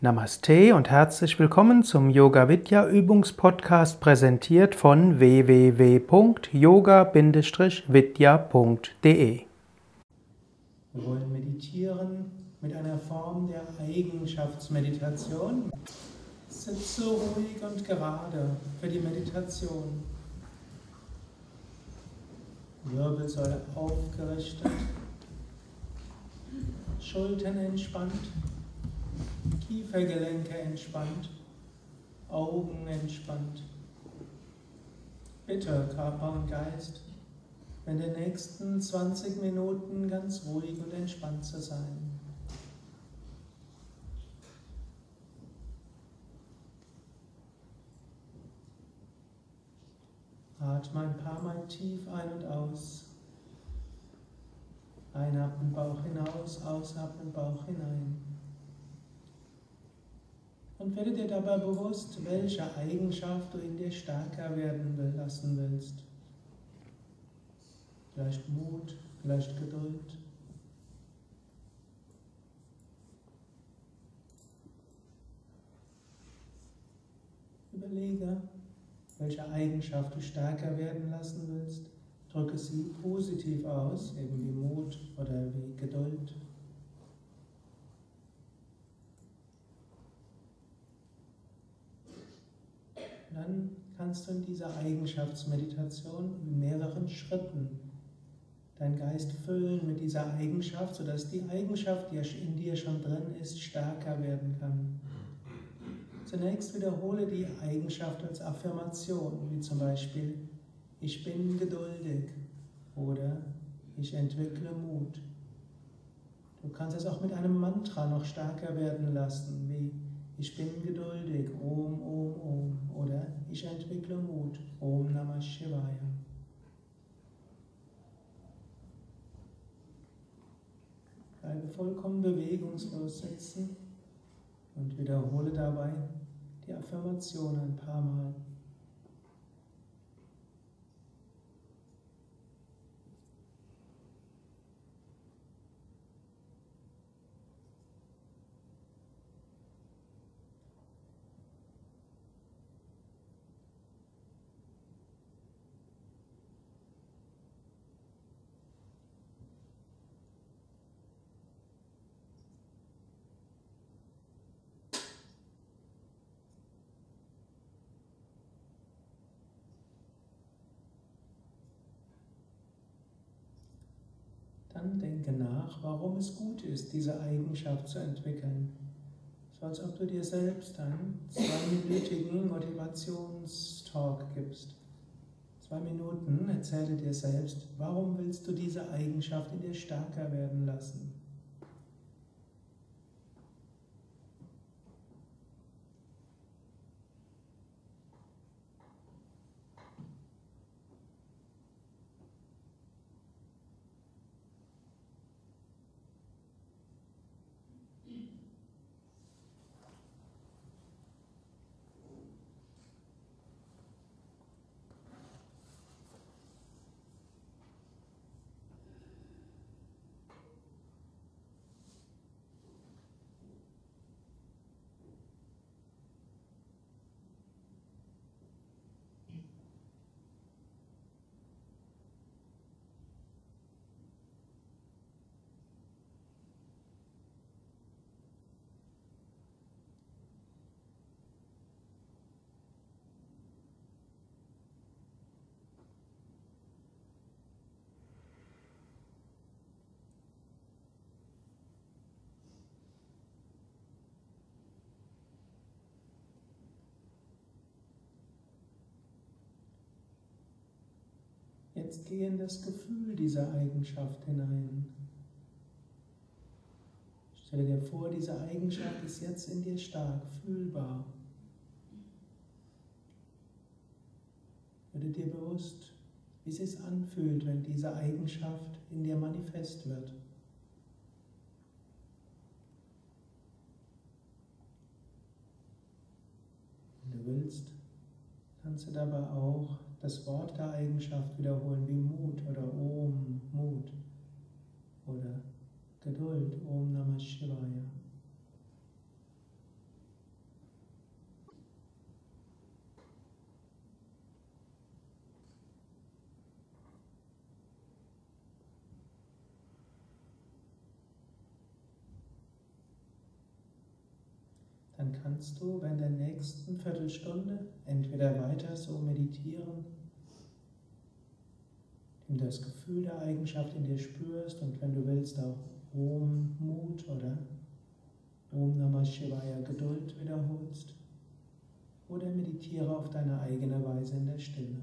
Namaste und herzlich willkommen zum Yoga Vidya Übungspodcast präsentiert von www.yoga-vidya.de. Wir wollen meditieren mit einer Form der Eigenschaftsmeditation. Sitze ruhig und gerade für die Meditation. Wirbelsäule aufgerichtet, Schultern entspannt, Kiefergelenke entspannt, Augen entspannt. Bitte, Körper und Geist, in den nächsten 20 Minuten ganz ruhig und entspannt zu sein. Atme ein paar Mal tief ein und aus. Einatmen, Bauch hinaus, ausatmen, Bauch hinein. Und werde dir dabei bewusst, welche Eigenschaft du in dir stärker werden lassen willst. Vielleicht Mut, vielleicht Geduld. Überlege, welche Eigenschaft du stärker werden lassen willst. Drücke sie positiv aus, eben wie Mut oder wie Geduld. Dann kannst du in dieser Eigenschaftsmeditation in mehreren Schritten deinen Geist füllen mit dieser Eigenschaft, sodass die Eigenschaft, die in dir schon drin ist, stärker werden kann. Zunächst wiederhole die Eigenschaft als Affirmation, wie zum Beispiel ich bin geduldig oder ich entwickle Mut. Du kannst es auch mit einem Mantra noch stärker werden lassen, wie ich bin geduldig, Om, Om, Om oder ich entwickle Mut, Om Namah Shivaya. Bleibe vollkommen bewegungslos sitzen und wiederhole dabei die Affirmation ein paar Mal. Dann denke nach, warum es gut ist, diese Eigenschaft zu entwickeln. So als ob du dir selbst einen zweiminütigen Motivationstalk gibst. Zwei Minuten erzähle dir selbst, warum willst du diese Eigenschaft in dir stärker werden lassen. Jetzt geh in das Gefühl dieser Eigenschaft hinein. Stelle dir vor, diese Eigenschaft ist jetzt in dir stark fühlbar. Werde dir bewusst, wie es sich anfühlt, wenn diese Eigenschaft in dir manifest wird. Wenn du willst, kannst du dabei auch das Wort der Eigenschaft wiederholen wie Mut oder Om, Mut oder Geduld. Om Namah Shivaya. Dann kannst du bei der nächsten Viertelstunde entweder weiter so meditieren, indem du das Gefühl der Eigenschaft in dir spürst und wenn du willst auch Om Mut oder Om Namah Shivaya Geduld wiederholst oder meditiere auf deine eigene Weise in der Stille.